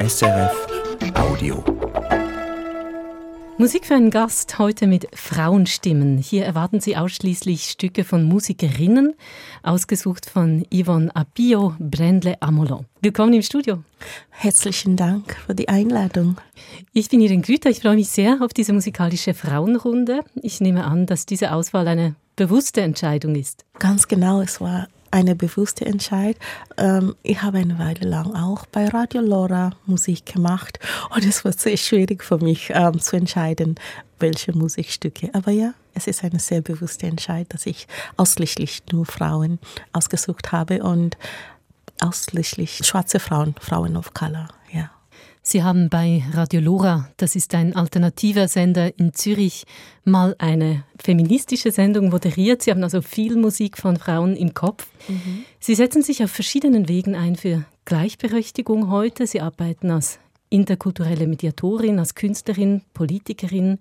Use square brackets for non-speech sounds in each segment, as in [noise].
SRF Audio. Musik für einen Gast heute mit Frauenstimmen. Hier erwarten Sie ausschließlich Stücke von Musikerinnen, ausgesucht von Yvonne Apio, Brendle Amolo. Willkommen im Studio. Herzlichen Dank für die Einladung. Ich bin Irin Grüter. Ich freue mich sehr auf diese musikalische Frauenrunde. Ich nehme an, dass diese Auswahl eine bewusste Entscheidung ist. Ganz genau, es war eine bewusste Entscheidung. Ähm, ich habe eine Weile lang auch bei Radio Lora Musik gemacht und es war sehr schwierig für mich ähm, zu entscheiden, welche Musikstücke. Aber ja, es ist eine sehr bewusste Entscheidung, dass ich ausschließlich nur Frauen ausgesucht habe und ausschließlich schwarze Frauen, Frauen of Color. Sie haben bei Radio Lora, das ist ein alternativer Sender in Zürich, mal eine feministische Sendung moderiert. Sie haben also viel Musik von Frauen im Kopf. Mhm. Sie setzen sich auf verschiedenen Wegen ein für Gleichberechtigung heute. Sie arbeiten als interkulturelle Mediatorin, als Künstlerin, Politikerin.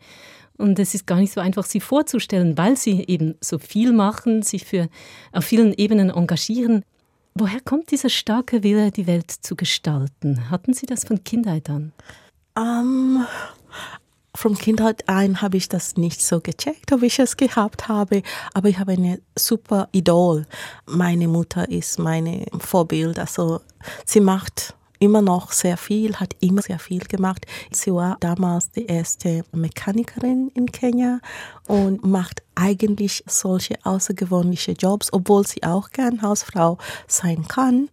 Und es ist gar nicht so einfach, sie vorzustellen, weil sie eben so viel machen, sich für auf vielen Ebenen engagieren. Woher kommt dieser starke Wille, die Welt zu gestalten? Hatten Sie das von Kindheit an? Um, ähm, von Kindheit an habe ich das nicht so gecheckt, ob ich es gehabt habe, aber ich habe eine super Idol. Meine Mutter ist mein Vorbild, also sie macht immer noch sehr viel, hat immer sehr viel gemacht. Sie war damals die erste Mechanikerin in Kenia und macht eigentlich solche außergewöhnliche Jobs, obwohl sie auch gern Hausfrau sein kann.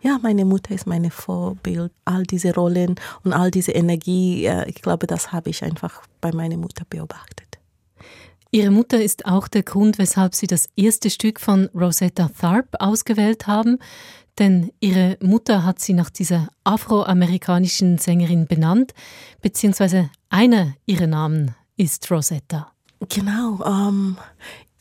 Ja, meine Mutter ist meine Vorbild. All diese Rollen und all diese Energie, äh, ich glaube, das habe ich einfach bei meiner Mutter beobachtet. Ihre Mutter ist auch der Grund, weshalb Sie das erste Stück von Rosetta Tharpe ausgewählt haben. Denn ihre Mutter hat sie nach dieser afroamerikanischen Sängerin benannt, beziehungsweise einer ihrer Namen ist Rosetta. Genau, ähm,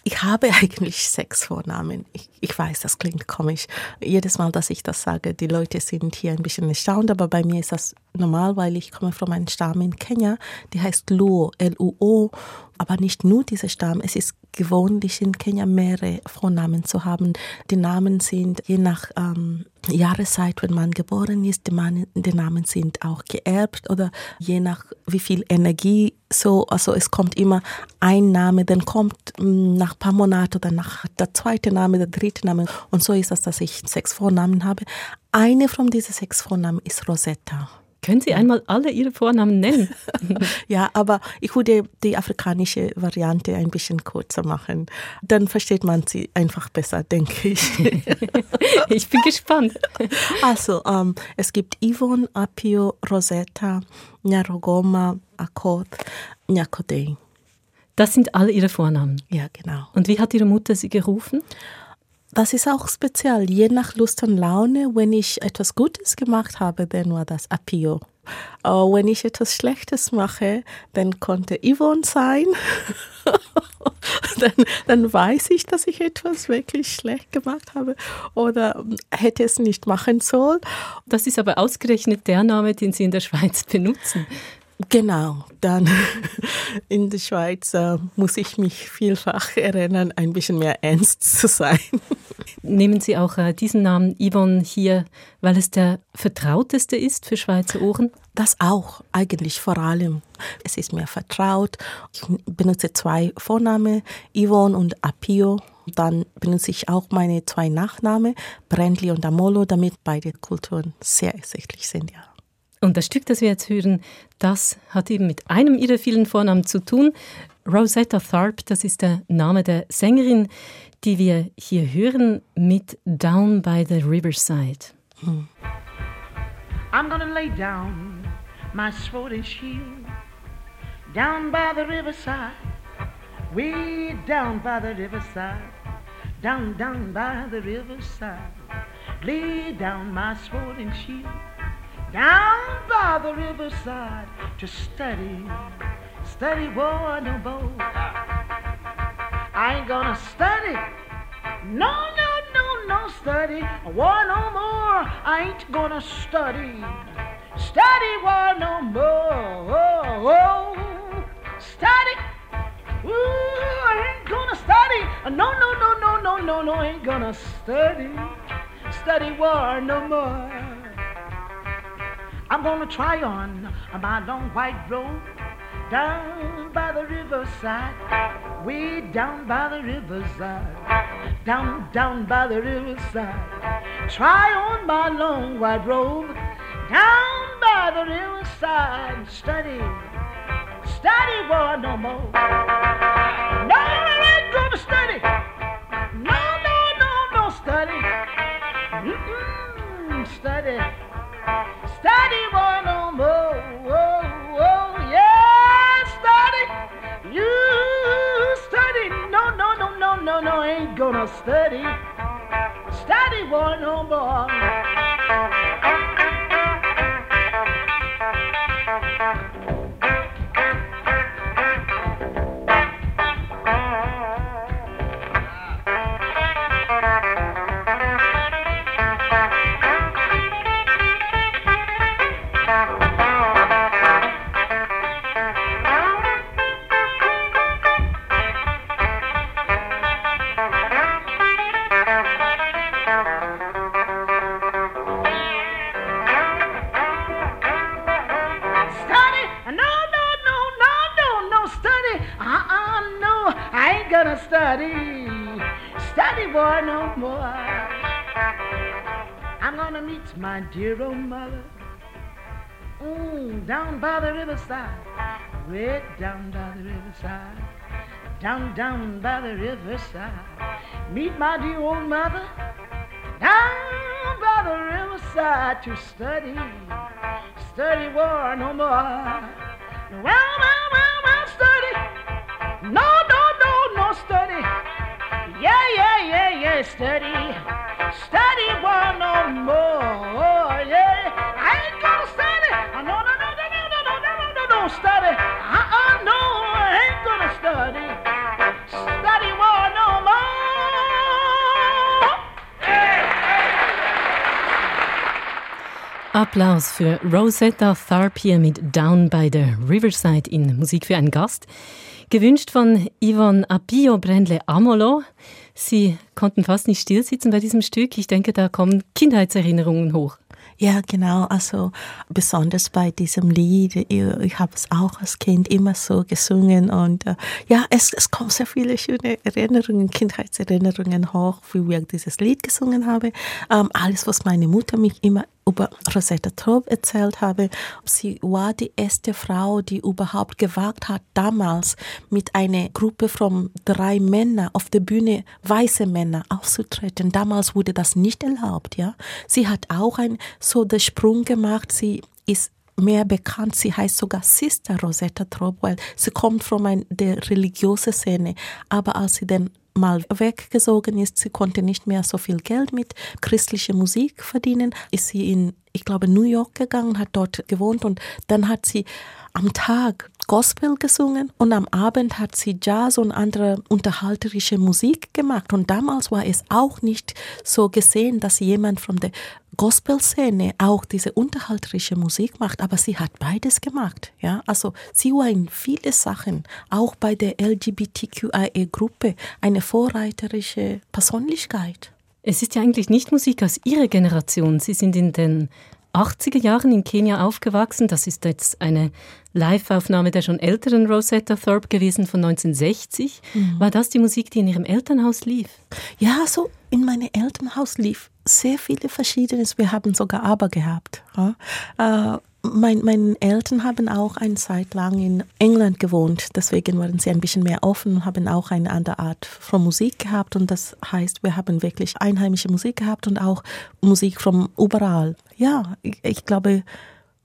ich habe [laughs] eigentlich sechs Vornamen. Ich, ich, weiß, das klingt komisch. Jedes Mal, dass ich das sage, die Leute sind hier ein bisschen erstaunt, aber bei mir ist das normal, weil ich komme von einem Stamm in Kenia, die heißt Luo, L-U-O. Aber nicht nur dieser Stamm, es ist gewöhnlich in Kenia mehrere Vornamen zu haben. Die Namen sind je nach ähm, Jahreszeit, wenn man geboren ist, die, Namen sind auch geerbt oder je nach wie viel Energie so, also es kommt immer ein Name, dann kommt mm, nach ein paar Monaten oder nach der zweite Name, der dritte Name und so ist das, dass ich sechs Vornamen habe. Eine von diesen sechs Vornamen ist Rosetta. Können Sie einmal alle Ihre Vornamen nennen? [laughs] ja, aber ich würde die afrikanische Variante ein bisschen kürzer machen. Dann versteht man sie einfach besser, denke ich. [laughs] ich bin gespannt. Also, ähm, es gibt Yvonne, Apio, Rosetta, Nyarogoma, Akot, Nyakodei. Das sind alle Ihre Vornamen? Ja, genau. Und wie hat Ihre Mutter Sie gerufen? Das ist auch speziell, je nach Lust und Laune. Wenn ich etwas Gutes gemacht habe, dann war das Apio. Aber wenn ich etwas Schlechtes mache, dann konnte Yvonne sein. [laughs] dann, dann weiß ich, dass ich etwas wirklich schlecht gemacht habe oder hätte es nicht machen sollen. Das ist aber ausgerechnet der Name, den Sie in der Schweiz benutzen. Genau, dann [laughs] in der Schweiz äh, muss ich mich vielfach erinnern, ein bisschen mehr ernst zu sein. [laughs] Nehmen Sie auch äh, diesen Namen Yvonne hier, weil es der vertrauteste ist für Schweizer Ohren? Das auch, eigentlich vor allem. Es ist mir vertraut. Ich benutze zwei Vornamen, Yvonne und Apio. Dann benutze ich auch meine zwei Nachnamen, Brendli und Amolo, damit beide Kulturen sehr ersichtlich sind, ja. Und das Stück, das wir jetzt hören, das hat eben mit einem ihrer vielen Vornamen zu tun. Rosetta Tharpe, das ist der Name der Sängerin, die wir hier hören mit Down by the Riverside. Hm. I'm gonna lay down my sword and shield down by the riverside, way down by the riverside, down, down by the riverside. Lay down my sword and shield. Down by the riverside to study, study war no more. I ain't gonna study, no, no, no, no study war no more. I ain't gonna study, study war no more. Oh, oh. Study, ooh, I ain't gonna study, no, no, no, no, no, no, no, ain't gonna study, study war no more. I'm gonna try on my long white robe down by the riverside, way down by the riverside, down, down by the riverside. Try on my long white robe down by the riverside, study, study, boy, no more. No, I ain't gonna study. No, no, no, no study. Mm-mm, study, study, boy, no more. Oh, oh, yeah, study. You study. No, no, no, no, no, no, ain't gonna study. Study, boy, no more. By the riverside. Way down by the riverside. Down, down by the riverside. Meet my dear old mother. Down by the riverside to study study war no more. Well, well, well, well, study. No, no, no, no study. Yeah, yeah, yeah, yeah. Study Applaus für Rosetta Tharpe hier mit Down by the Riverside in Musik für einen Gast. Gewünscht von Yvonne Apio Brendle Amolo. Sie konnten fast nicht stillsitzen bei diesem Stück. Ich denke, da kommen Kindheitserinnerungen hoch. Ja, genau. Also besonders bei diesem Lied, ich, ich habe es auch als Kind immer so gesungen und äh, ja, es, es kommen sehr viele schöne Erinnerungen, Kindheitserinnerungen hoch, wie ich dieses Lied gesungen habe. Ähm, alles, was meine Mutter mich immer über Rosetta Tharpe erzählt habe. Sie war die erste Frau, die überhaupt gewagt hat, damals mit einer Gruppe von drei Männern auf der Bühne, weiße Männer, aufzutreten. Damals wurde das nicht erlaubt, ja. Sie hat auch ein, so den Sprung gemacht. Sie ist mehr bekannt. Sie heißt sogar Sister Rosetta Tharpe, weil sie kommt von ein, der religiösen Szene. Aber als sie dann mal weggesogen ist, sie konnte nicht mehr so viel Geld mit christlicher Musik verdienen, ist sie in, ich glaube, New York gegangen, hat dort gewohnt und dann hat sie am Tag Gospel gesungen und am Abend hat sie Jazz und andere unterhalterische Musik gemacht. Und damals war es auch nicht so gesehen, dass jemand von der Gospel-Szene auch diese unterhalterische Musik macht, aber sie hat beides gemacht. Ja? Also sie war in viele Sachen, auch bei der LGBTQIA-Gruppe, eine vorreiterische Persönlichkeit. Es ist ja eigentlich nicht Musik aus Ihrer Generation. Sie sind in den 80er Jahren in Kenia aufgewachsen. Das ist jetzt eine Live-Aufnahme der schon älteren Rosetta Tharpe gewesen von 1960. Mhm. War das die Musik, die in Ihrem Elternhaus lief? Ja, so in meinem Elternhaus lief sehr viele Verschiedenes. Wir haben sogar Aber gehabt. Ja? Äh, mein, meine Eltern haben auch eine Zeit lang in England gewohnt, deswegen waren sie ein bisschen mehr offen und haben auch eine andere Art von Musik gehabt. Und das heißt, wir haben wirklich einheimische Musik gehabt und auch Musik von überall. Ja, ich, ich glaube,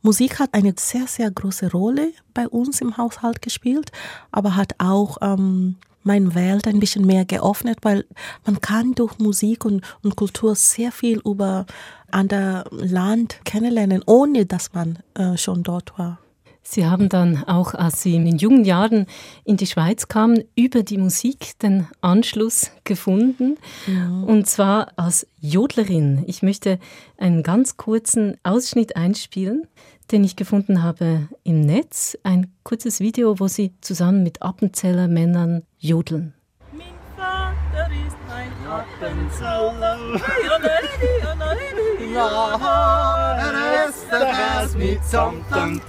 Musik hat eine sehr, sehr große Rolle bei uns im Haushalt gespielt, aber hat auch ähm, mein Welt ein bisschen mehr geöffnet, weil man kann durch Musik und, und Kultur sehr viel über andere Land kennenlernen, ohne dass man äh, schon dort war. Sie haben dann auch, als Sie in jungen Jahren in die Schweiz kamen, über die Musik den Anschluss gefunden. Ja. Und zwar als Jodlerin. Ich möchte einen ganz kurzen Ausschnitt einspielen, den ich gefunden habe im Netz. Ein kurzes Video, wo Sie zusammen mit Appenzeller Männern jodeln. Mein Vater ist ein Appenzeller. Er ist Österreichs mitsamt und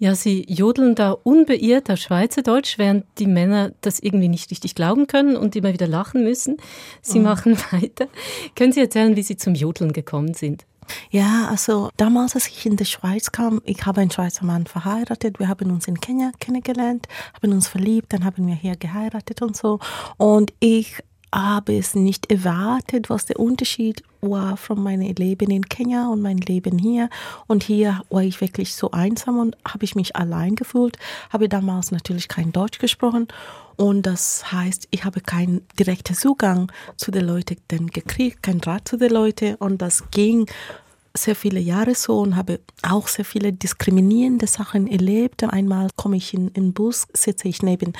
Ja, sie jodeln da unbeirrt auf Schweizerdeutsch, während die Männer das irgendwie nicht richtig glauben können und immer wieder lachen müssen. Sie mhm. machen [laughs] weiter. Können Sie erzählen, wie Sie zum Jodeln gekommen sind? Ja, also damals, als ich in die Schweiz kam, ich habe einen Schweizer Mann verheiratet. Wir haben uns in Kenia kennengelernt, haben uns verliebt, dann haben wir hier geheiratet und so. Und ich habe es nicht erwartet, was der Unterschied war von meinem Leben in Kenia und mein Leben hier. Und hier war ich wirklich so einsam und habe ich mich allein gefühlt. Habe damals natürlich kein Deutsch gesprochen und das heißt, ich habe keinen direkten Zugang zu den Leuten gekriegt, keinen Draht zu den Leuten und das ging sehr viele Jahre so und habe auch sehr viele diskriminierende Sachen erlebt. Einmal komme ich in den Bus, sitze ich neben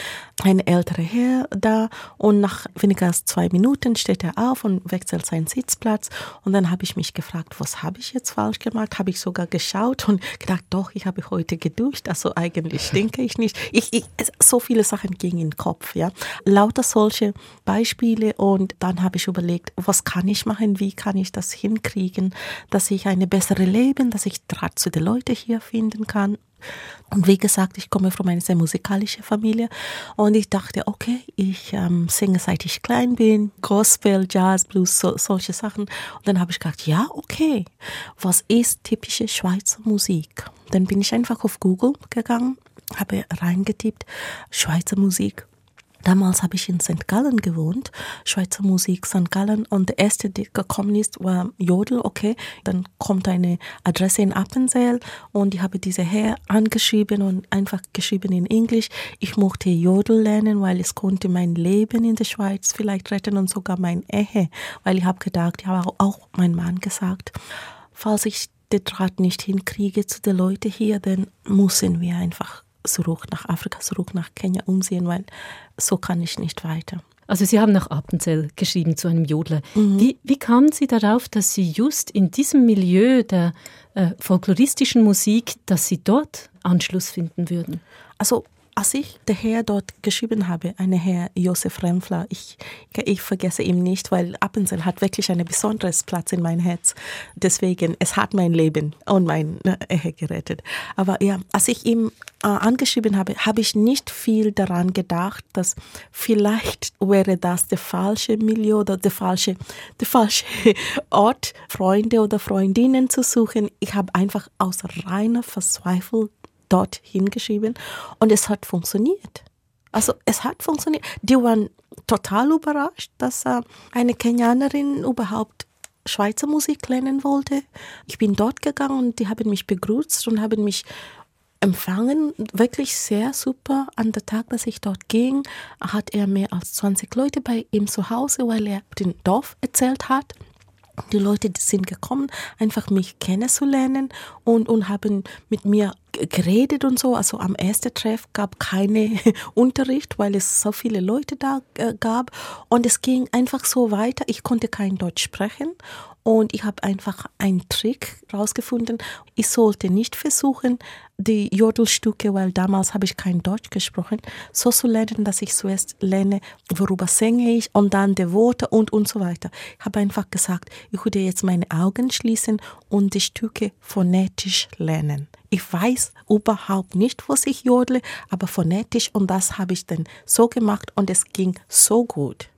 einem älteren Herr da und nach weniger als zwei Minuten steht er auf und wechselt seinen Sitzplatz und dann habe ich mich gefragt, was habe ich jetzt falsch gemacht? Habe ich sogar geschaut und gedacht, doch, ich habe heute geduscht, also eigentlich [laughs] stinke ich nicht. Ich, ich, so viele Sachen gingen in den Kopf, ja. Lauter solche Beispiele und dann habe ich überlegt, was kann ich machen, wie kann ich das hinkriegen, dass ich eine bessere Leben, dass ich Draht zu den Leuten hier finden kann. Und wie gesagt, ich komme von einer sehr musikalischen Familie und ich dachte, okay, ich ähm, singe seit ich klein bin, Gospel, Jazz, Blues, so, solche Sachen. Und dann habe ich gedacht, ja, okay, was ist typische Schweizer Musik? Dann bin ich einfach auf Google gegangen, habe reingetippt, Schweizer Musik Damals habe ich in St. Gallen gewohnt, Schweizer Musik St. Gallen und der erste, der gekommen ist, war Jodel, okay. Dann kommt eine Adresse in Appenzell und ich habe diese Herr angeschrieben und einfach geschrieben in Englisch. Ich mochte Jodel lernen, weil es konnte mein Leben in der Schweiz vielleicht retten und sogar mein Ehe, weil ich habe gedacht, ich habe auch mein Mann gesagt, falls ich den Draht nicht hinkriege zu den Leuten hier, dann müssen wir einfach zurück nach Afrika, zurück nach Kenia umsehen, weil so kann ich nicht weiter. Also Sie haben nach Appenzell geschrieben zu einem Jodler. Mhm. Wie, wie kamen Sie darauf, dass Sie just in diesem Milieu der äh, folkloristischen Musik, dass Sie dort Anschluss finden würden? Also als ich der Herr dort geschrieben habe, eine Herr Josef Rempfler, ich, ich vergesse ihn nicht, weil Appenzell hat wirklich einen besonderen Platz in mein Herz. Deswegen, es hat mein Leben und mein äh, Ehe gerettet. Aber ja, als ich ihm äh, angeschrieben habe, habe ich nicht viel daran gedacht, dass vielleicht wäre das der falsche Milieu oder der falsche, der falsche [laughs] Ort, Freunde oder Freundinnen zu suchen. Ich habe einfach aus reiner Verzweiflung dort hingeschrieben und es hat funktioniert. Also es hat funktioniert. Die waren total überrascht, dass äh, eine Kenianerin überhaupt Schweizer Musik lernen wollte. Ich bin dort gegangen und die haben mich begrüßt und haben mich empfangen, wirklich sehr super. An der Tag, dass ich dort ging, hat er mehr als 20 Leute bei ihm zu Hause, weil er den Dorf erzählt hat. Die Leute sind gekommen, einfach mich kennenzulernen und, und haben mit mir geredet und so. Also am ersten Treff gab keine [laughs] Unterricht, weil es so viele Leute da äh, gab. Und es ging einfach so weiter. Ich konnte kein Deutsch sprechen und ich habe einfach einen Trick rausgefunden. Ich sollte nicht versuchen, die Jodelstücke, weil damals habe ich kein Deutsch gesprochen, so zu lernen, dass ich zuerst lerne, worüber singe ich und dann die Worte und und so weiter. Ich habe einfach gesagt, ich würde jetzt meine Augen schließen und die Stücke phonetisch lernen. Ich weiß überhaupt nicht, was ich jodle, aber phonetisch und das habe ich dann so gemacht und es ging so gut.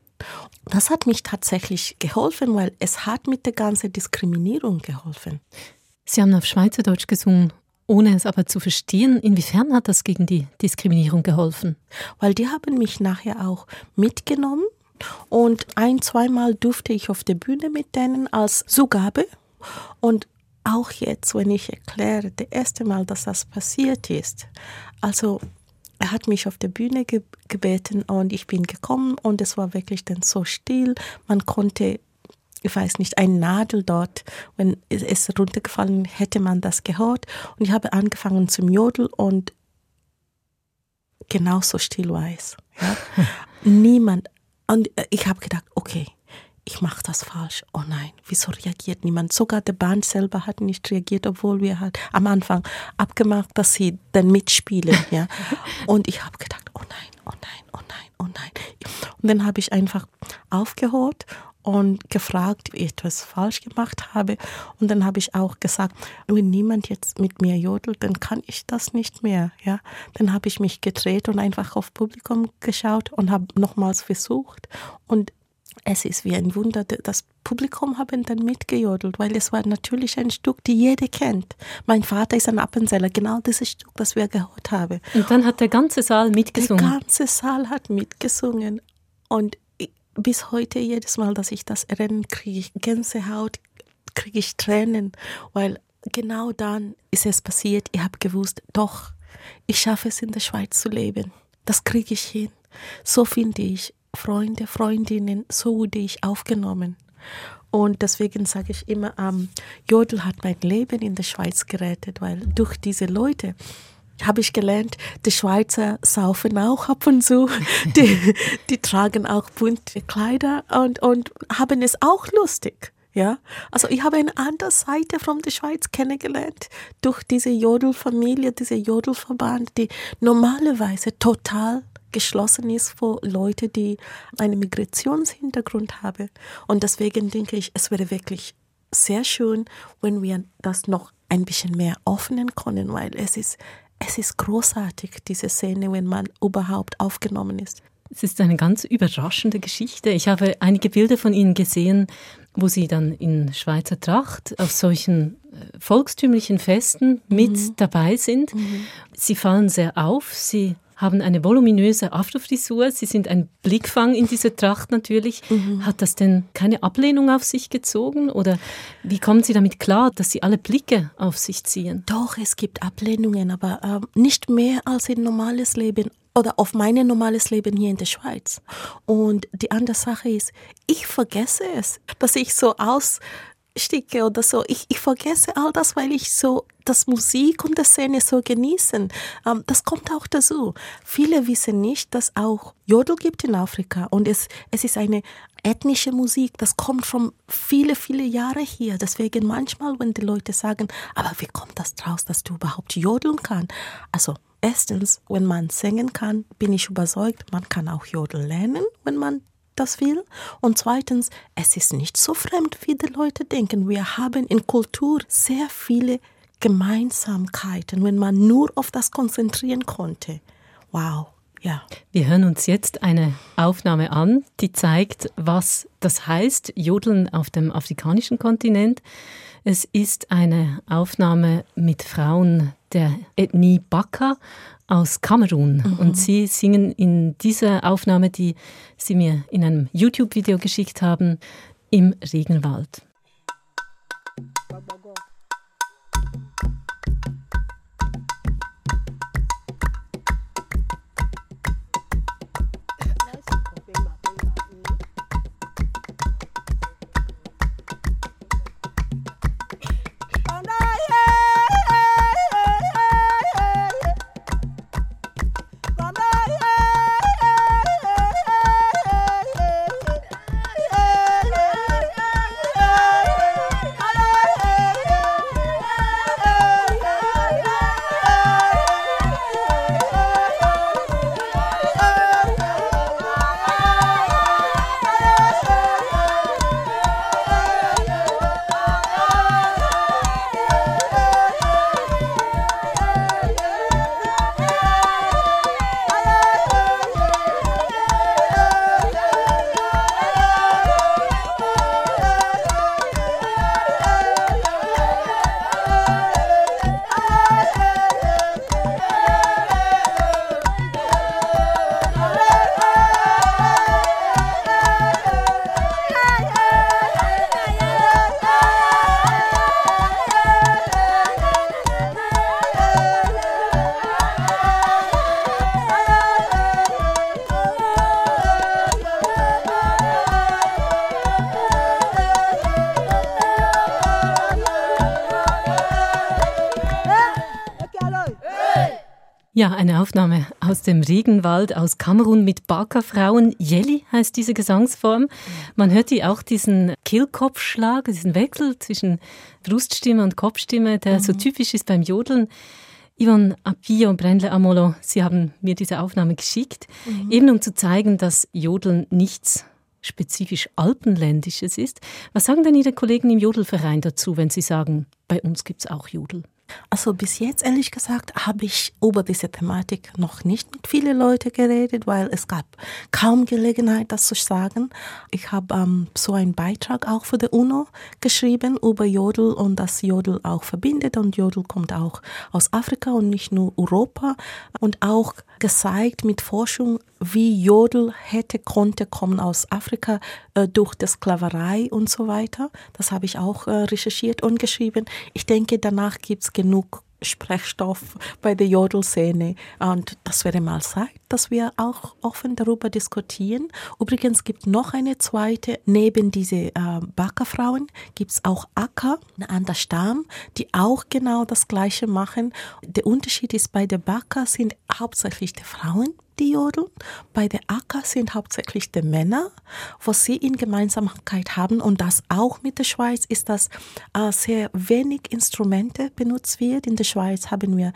Das hat mich tatsächlich geholfen, weil es hat mit der ganzen Diskriminierung geholfen. Sie haben auf Schweizerdeutsch gesungen, ohne es aber zu verstehen. Inwiefern hat das gegen die Diskriminierung geholfen? Weil die haben mich nachher auch mitgenommen und ein, zweimal durfte ich auf der Bühne mit denen als Zugabe. Und auch jetzt, wenn ich erkläre, das erste Mal, dass das passiert ist, also er hat mich auf der Bühne ge gebeten und ich bin gekommen und es war wirklich dann so still. Man konnte, ich weiß nicht, ein Nadel dort, wenn es runtergefallen hätte man das gehört. Und ich habe angefangen zum Jodel und genauso still war es. Ja. [laughs] Niemand. Und ich habe gedacht, okay, ich mache das falsch. Oh nein, wieso reagiert niemand? Sogar der Band selber hat nicht reagiert, obwohl wir halt am Anfang abgemacht, dass sie dann mitspielen. [laughs] Ja. Und ich habe gedacht, oh nein, oh nein, oh nein, oh nein. Und dann habe ich einfach aufgehört und gefragt, wie ich etwas falsch gemacht habe. Und dann habe ich auch gesagt, wenn niemand jetzt mit mir jodelt, dann kann ich das nicht mehr. Ja, dann habe ich mich gedreht und einfach auf Publikum geschaut und habe nochmals versucht. Und es ist wie ein Wunder, das Publikum haben dann mitgejodelt, weil es war natürlich ein Stück, die jeder kennt. Mein Vater ist ein Appenzeller, genau dieses Stück, das wir gehört haben. Und dann hat der ganze Saal mitgesungen. Der ganze Saal hat mitgesungen. Und bis heute, jedes Mal, dass ich das erinnere, kriege ich Gänsehaut, kriege ich Tränen, weil genau dann ist es passiert. Ich habe gewusst, doch, ich schaffe es in der Schweiz zu leben. Das kriege ich hin. So finde ich Freunde, Freundinnen, so wurde ich aufgenommen. Und deswegen sage ich immer, ähm, Jodel hat mein Leben in der Schweiz gerettet, weil durch diese Leute habe ich gelernt, die Schweizer saufen auch ab und zu, [laughs] die, die tragen auch bunte Kleider und, und haben es auch lustig. Ja, also ich habe eine andere Seite von der Schweiz kennengelernt durch diese Jodelfamilie, diese Jodelverband, die normalerweise total geschlossen ist für Leute, die einen Migrationshintergrund haben. Und deswegen denke ich, es wäre wirklich sehr schön, wenn wir das noch ein bisschen mehr öffnen können, weil es ist, es ist großartig, diese Szene, wenn man überhaupt aufgenommen ist. Es ist eine ganz überraschende Geschichte. Ich habe einige Bilder von Ihnen gesehen, wo Sie dann in Schweizer Tracht auf solchen äh, volkstümlichen Festen mit mhm. dabei sind. Mhm. Sie fallen sehr auf. Sie haben eine voluminöse Afrofrisur. Sie sind ein Blickfang in dieser Tracht natürlich. Mhm. Hat das denn keine Ablehnung auf sich gezogen? Oder wie kommen Sie damit klar, dass Sie alle Blicke auf sich ziehen? Doch, es gibt Ablehnungen, aber äh, nicht mehr als in normales Leben oder auf mein normales Leben hier in der Schweiz. Und die andere Sache ist, ich vergesse es, dass ich so aus Sticke oder so. Ich, ich vergesse all das, weil ich so das Musik und die Szene so genießen. Ähm, das kommt auch dazu. Viele wissen nicht, dass auch Jodel gibt in Afrika und es, es ist eine ethnische Musik. Das kommt schon viele, viele Jahre hier. Deswegen manchmal, wenn die Leute sagen, aber wie kommt das draus, dass du überhaupt jodeln kannst? Also Erstens, wenn man singen kann, bin ich überzeugt, man kann auch Jodel lernen, wenn man das will. Und zweitens, es ist nicht so fremd, wie die Leute denken. Wir haben in Kultur sehr viele Gemeinsamkeiten, wenn man nur auf das konzentrieren konnte. Wow. Ja. Wir hören uns jetzt eine Aufnahme an, die zeigt, was das heißt, Jodeln auf dem afrikanischen Kontinent. Es ist eine Aufnahme mit Frauen der Ethnie Baka aus Kamerun. Mhm. Und sie singen in dieser Aufnahme, die sie mir in einem YouTube-Video geschickt haben, im Regenwald. Eine Aufnahme aus dem Regenwald aus Kamerun mit Baka-Frauen. Yeli heißt diese Gesangsform. Man hört die auch diesen Kehlkopfschlag, diesen Wechsel zwischen Bruststimme und Kopfstimme, der mhm. so typisch ist beim Jodeln. Yvonne Apio Brendle Amolo, Sie haben mir diese Aufnahme geschickt, mhm. eben um zu zeigen, dass Jodeln nichts spezifisch Alpenländisches ist. Was sagen denn Ihre Kollegen im Jodelverein dazu, wenn Sie sagen, bei uns gibt es auch Jodel? Also bis jetzt, ehrlich gesagt, habe ich über diese Thematik noch nicht mit vielen Leuten geredet, weil es gab kaum Gelegenheit, das zu sagen. Ich habe ähm, so einen Beitrag auch für die UNO geschrieben über Jodel und dass Jodel auch verbindet und Jodel kommt auch aus Afrika und nicht nur Europa und auch gezeigt mit Forschung, wie Jodel hätte, konnte kommen aus Afrika äh, durch die Sklaverei und so weiter. Das habe ich auch äh, recherchiert und geschrieben. Ich denke, danach gibt es genug Sprechstoff bei der Jodelszene. Und das wäre mal Zeit, dass wir auch offen darüber diskutieren. Übrigens gibt noch eine zweite, neben diese äh, Backerfrauen gibt es auch Acker, ein anderer Stamm, die auch genau das Gleiche machen. Der Unterschied ist, bei der Backer sind hauptsächlich die Frauen die jodeln. Bei der Acker sind hauptsächlich die Männer. Was sie in Gemeinsamkeit haben und das auch mit der Schweiz ist, dass äh, sehr wenig Instrumente benutzt wird. In der Schweiz haben wir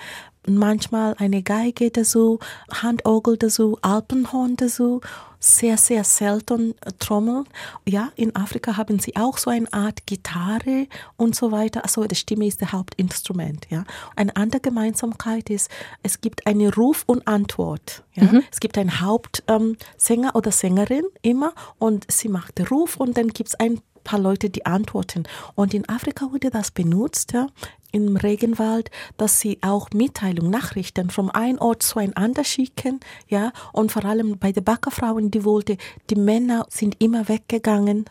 manchmal eine Geige dazu, Handorgel dazu, Alpenhorn dazu, sehr, sehr selten Trommeln. Ja, in Afrika haben sie auch so eine Art Gitarre und so weiter. Also die Stimme ist das Hauptinstrument. Ja. Eine andere Gemeinsamkeit ist, es gibt eine Ruf und Antwort. Ja. Mhm. Es gibt einen Hauptsänger ähm, oder Sängerin immer und sie macht den Ruf und dann gibt es ein paar Leute, die antworten. Und in Afrika wurde das benutzt, ja, im Regenwald, dass sie auch Mitteilungen, Nachrichten von einem Ort zu einem anderen schicken, ja, und vor allem bei den Backerfrauen, die wollte, die Männer sind immer weggegangen,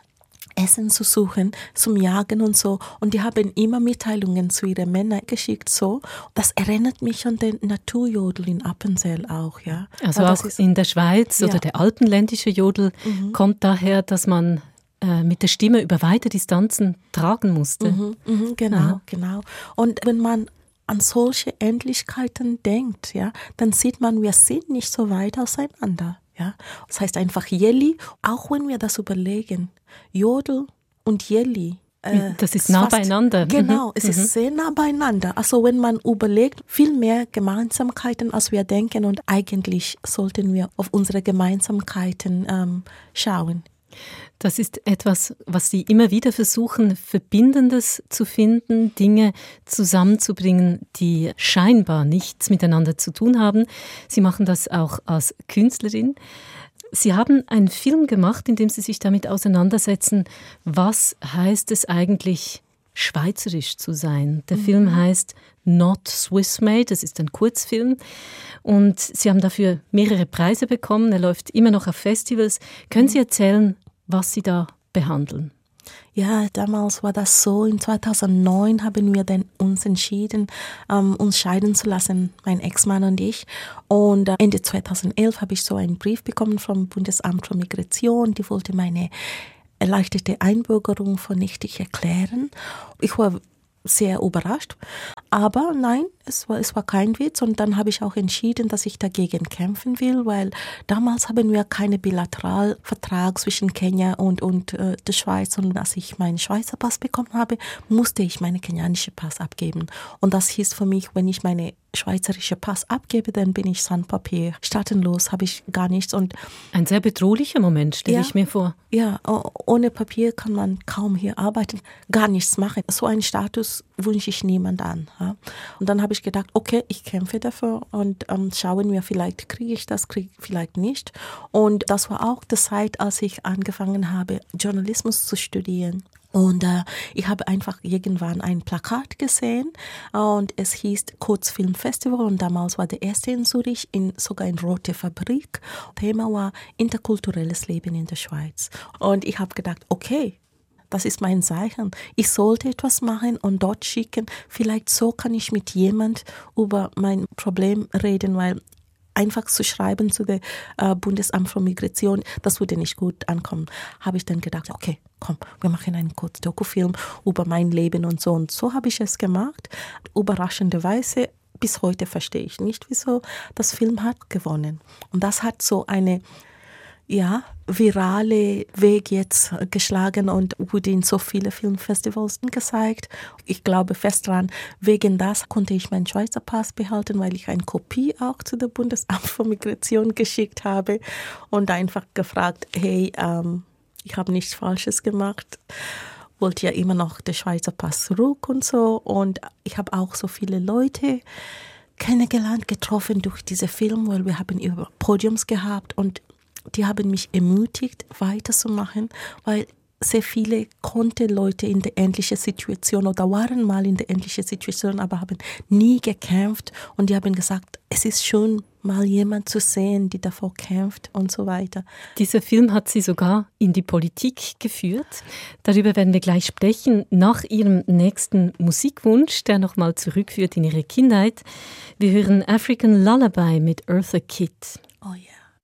Essen zu suchen, zum Jagen und so. Und die haben immer Mitteilungen zu ihren Männern geschickt, so. Das erinnert mich an den Naturjodel in Appenzell auch, ja. Also auch in der Schweiz ja. oder der alpenländische Jodel mhm. kommt daher, dass man mit der Stimme über weite Distanzen tragen musste. Mhm, mh, genau, ja. genau. Und wenn man an solche Ähnlichkeiten denkt, ja, dann sieht man, wir sind nicht so weit auseinander. Ja. Das heißt einfach Jelly, auch wenn wir das überlegen, Jodel und Jelly, äh, das ist nah fast, beieinander. Genau, mhm. es ist mhm. sehr nah beieinander. Also wenn man überlegt, viel mehr Gemeinsamkeiten, als wir denken und eigentlich sollten wir auf unsere Gemeinsamkeiten ähm, schauen. Das ist etwas, was Sie immer wieder versuchen, Verbindendes zu finden, Dinge zusammenzubringen, die scheinbar nichts miteinander zu tun haben. Sie machen das auch als Künstlerin. Sie haben einen Film gemacht, in dem Sie sich damit auseinandersetzen, was heißt es eigentlich, schweizerisch zu sein. Der mhm. Film heißt Not Swiss Made, das ist ein Kurzfilm und Sie haben dafür mehrere Preise bekommen. Er läuft immer noch auf Festivals. Können Sie erzählen, was Sie da behandeln? Ja, damals war das so. In 2009 haben wir dann uns entschieden, ähm, uns scheiden zu lassen, mein Ex-Mann und ich. Und äh, Ende 2011 habe ich so einen Brief bekommen vom Bundesamt für Migration. Die wollte meine erleichterte Einbürgerung für nichtig erklären. Ich war sehr überrascht. Aber nein, es war, es war kein Witz. Und dann habe ich auch entschieden, dass ich dagegen kämpfen will, weil damals haben wir keinen Bilateralvertrag zwischen Kenia und, und äh, der Schweiz. Und als ich meinen Schweizer Pass bekommen habe, musste ich meinen kenianischen Pass abgeben. Und das hieß für mich, wenn ich meine schweizerische Pass abgebe, dann bin ich sans Papier. Staatenlos habe ich gar nichts. Und Ein sehr bedrohlicher Moment, stelle ja, ich mir vor. Ja, ohne Papier kann man kaum hier arbeiten, gar nichts machen. So einen Status wünsche ich niemand an. Ja. Und dann habe ich gedacht, okay, ich kämpfe dafür und ähm, schauen wir, vielleicht kriege ich das, kriege vielleicht nicht. Und das war auch die Zeit, als ich angefangen habe, Journalismus zu studieren. Und äh, ich habe einfach irgendwann ein Plakat gesehen und es hieß Kurzfilmfestival und damals war der erste in Zürich, in, sogar in Rote Fabrik. Thema war interkulturelles Leben in der Schweiz. Und ich habe gedacht, okay, das ist mein Zeichen. Ich sollte etwas machen und dort schicken. Vielleicht so kann ich mit jemand über mein Problem reden, weil einfach zu schreiben zu der äh, Bundesamt für Migration, das würde nicht gut ankommen. Habe ich dann gedacht, okay, komm, wir machen einen kurzen Dokufilm über mein Leben und so. Und so habe ich es gemacht. Überraschenderweise bis heute verstehe ich nicht, wieso das Film hat gewonnen. Und das hat so eine ja, virale Weg jetzt geschlagen und wurde in so viele Filmfestivals gezeigt. Ich glaube fest dran, wegen das konnte ich meinen Schweizer Pass behalten, weil ich eine Kopie auch zu der Bundesamt für Migration [laughs] geschickt habe und einfach gefragt, hey, ähm, ich habe nichts Falsches gemacht wollte ja immer noch der Schweizer Pass zurück und so. Und ich habe auch so viele Leute kennengelernt, getroffen durch diese Film, weil wir haben über Podiums gehabt und die haben mich ermutigt, weiterzumachen, weil sehr viele konnten Leute in der ähnlichen Situation oder waren mal in der ähnlichen Situation, aber haben nie gekämpft und die haben gesagt, es ist schön, mal jemand zu sehen, die davor kämpft und so weiter. Dieser Film hat Sie sogar in die Politik geführt. Darüber werden wir gleich sprechen, nach Ihrem nächsten Musikwunsch, der nochmal zurückführt in Ihre Kindheit. Wir hören African Lullaby mit Eartha Kitt. Oh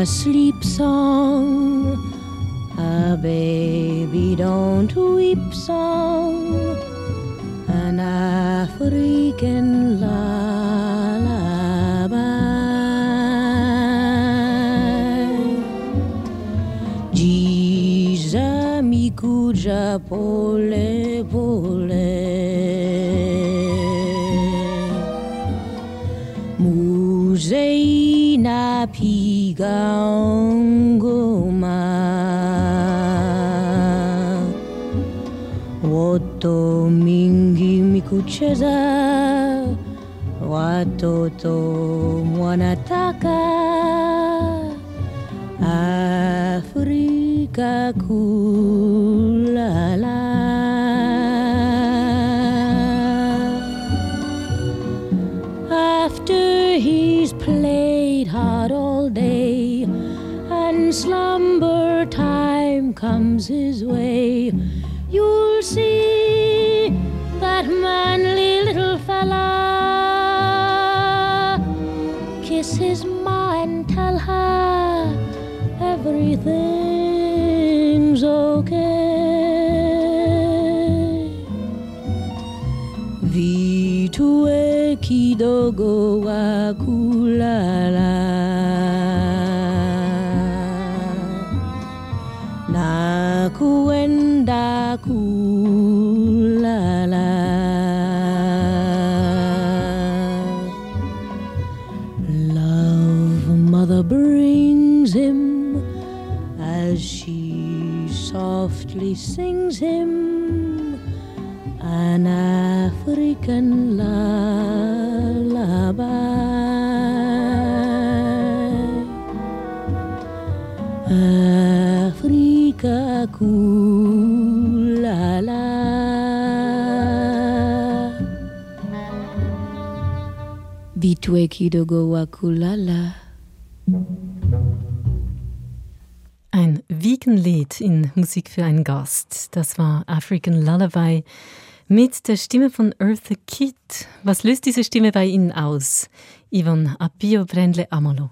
Yeah. sleep song, a baby don't weep song, an African lullaby. Jesus mi cuja pigangoma Woto mingi mikucheza Watoto mwanataka Afrika kulala comes his way, you'll see that manly little fella kiss his ma and tell her everything's okay. Vitue kidogo wa kulala. African lullaby. Kakulala. Vitwe kidogo wakulala. Ein Wiegenlied in Musik für einen Gast. Das war African Lullaby mit der Stimme von Eartha Kitt. Was löst diese Stimme bei Ihnen aus? Ivan Apio Brendle Amolo.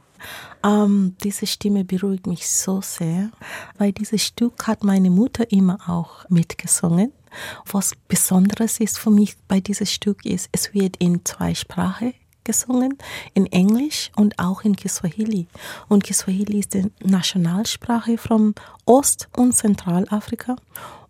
Ähm, diese Stimme beruhigt mich so sehr, weil dieses Stück hat meine Mutter immer auch mitgesungen. Was Besonderes ist für mich bei diesem Stück ist, es wird in zwei Sprachen gesungen, in Englisch und auch in Kiswahili. Und Kiswahili ist die Nationalsprache von Ost- und Zentralafrika.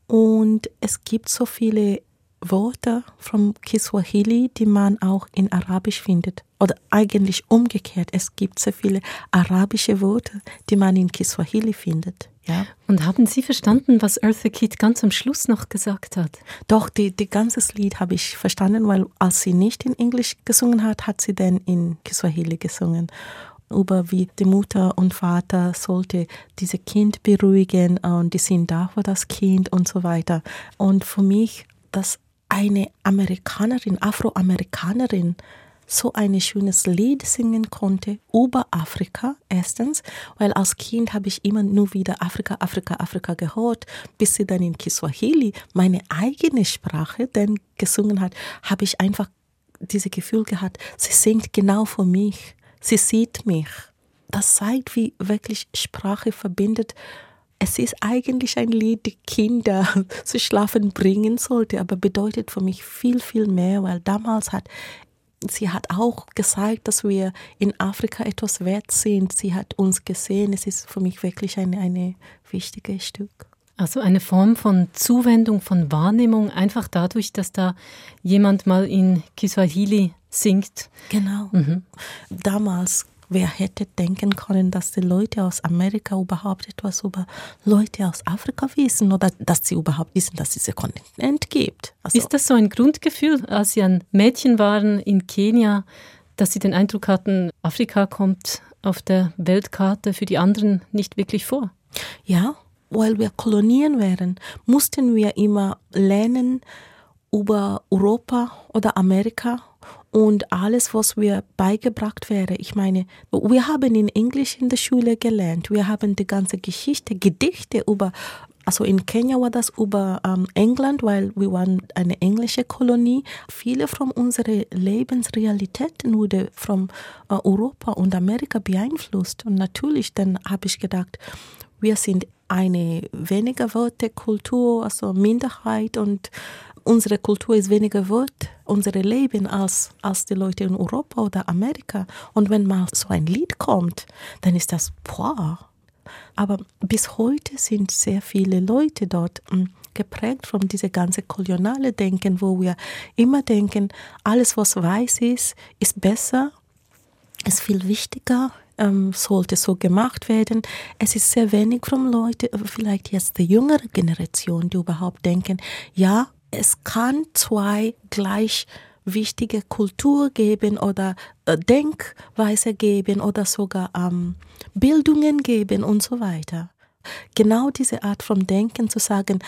Und es gibt so viele Worte vom Kiswahili, die man auch in Arabisch findet. Oder eigentlich umgekehrt. Es gibt sehr viele arabische Worte, die man in Kiswahili findet. Ja. Und haben Sie verstanden, was Eartha Kitt ganz am Schluss noch gesagt hat? Doch, die, die ganze Lied habe ich verstanden, weil als sie nicht in Englisch gesungen hat, hat sie dann in Kiswahili gesungen. über wie die Mutter und Vater sollte diese Kind beruhigen und die sind da für das Kind und so weiter. Und für mich, dass eine Amerikanerin, Afroamerikanerin, so ein schönes Lied singen konnte über Afrika, erstens, weil als Kind habe ich immer nur wieder Afrika, Afrika, Afrika gehört, bis sie dann in Kiswahili meine eigene Sprache dann gesungen hat, habe ich einfach dieses Gefühl gehabt, sie singt genau für mich, sie sieht mich. Das zeigt, wie wirklich Sprache verbindet. Es ist eigentlich ein Lied, die Kinder [laughs] zu schlafen bringen sollte, aber bedeutet für mich viel, viel mehr, weil damals hat sie hat auch gezeigt, dass wir in Afrika etwas wert sind. Sie hat uns gesehen. Es ist für mich wirklich ein eine wichtiges Stück. Also eine Form von Zuwendung, von Wahrnehmung, einfach dadurch, dass da jemand mal in Kiswahili singt. Genau. Mhm. Damals Wer hätte denken können, dass die Leute aus Amerika überhaupt etwas über Leute aus Afrika wissen oder dass sie überhaupt wissen, dass es diesen Kontinent gibt? Also Ist das so ein Grundgefühl, als Sie ein Mädchen waren in Kenia, dass Sie den Eindruck hatten, Afrika kommt auf der Weltkarte für die anderen nicht wirklich vor? Ja, weil wir Kolonien wären, mussten wir immer lernen über Europa oder Amerika und alles, was wir beigebracht wäre. Ich meine, wir haben in Englisch in der Schule gelernt. Wir haben die ganze Geschichte, Gedichte über, also in Kenia war das über ähm, England, weil wir waren eine englische Kolonie. Viele von unseren Lebensrealitäten wurde von äh, Europa und Amerika beeinflusst. Und natürlich, dann habe ich gedacht, wir sind eine weniger Worte Kultur, also Minderheit und unsere Kultur ist weniger wert, unser Leben als, als die Leute in Europa oder Amerika. Und wenn mal so ein Lied kommt, dann ist das, boah. Aber bis heute sind sehr viele Leute dort hm, geprägt von diesem ganzen koloniale Denken, wo wir immer denken, alles was weiß ist, ist besser, ist viel wichtiger, ähm, sollte so gemacht werden. Es ist sehr wenig von Leuten, vielleicht jetzt die jüngere Generation, die überhaupt denken, ja, es kann zwei gleich wichtige Kultur geben oder äh, Denkweise geben oder sogar ähm, Bildungen geben und so weiter. Genau diese Art von Denken zu sagen,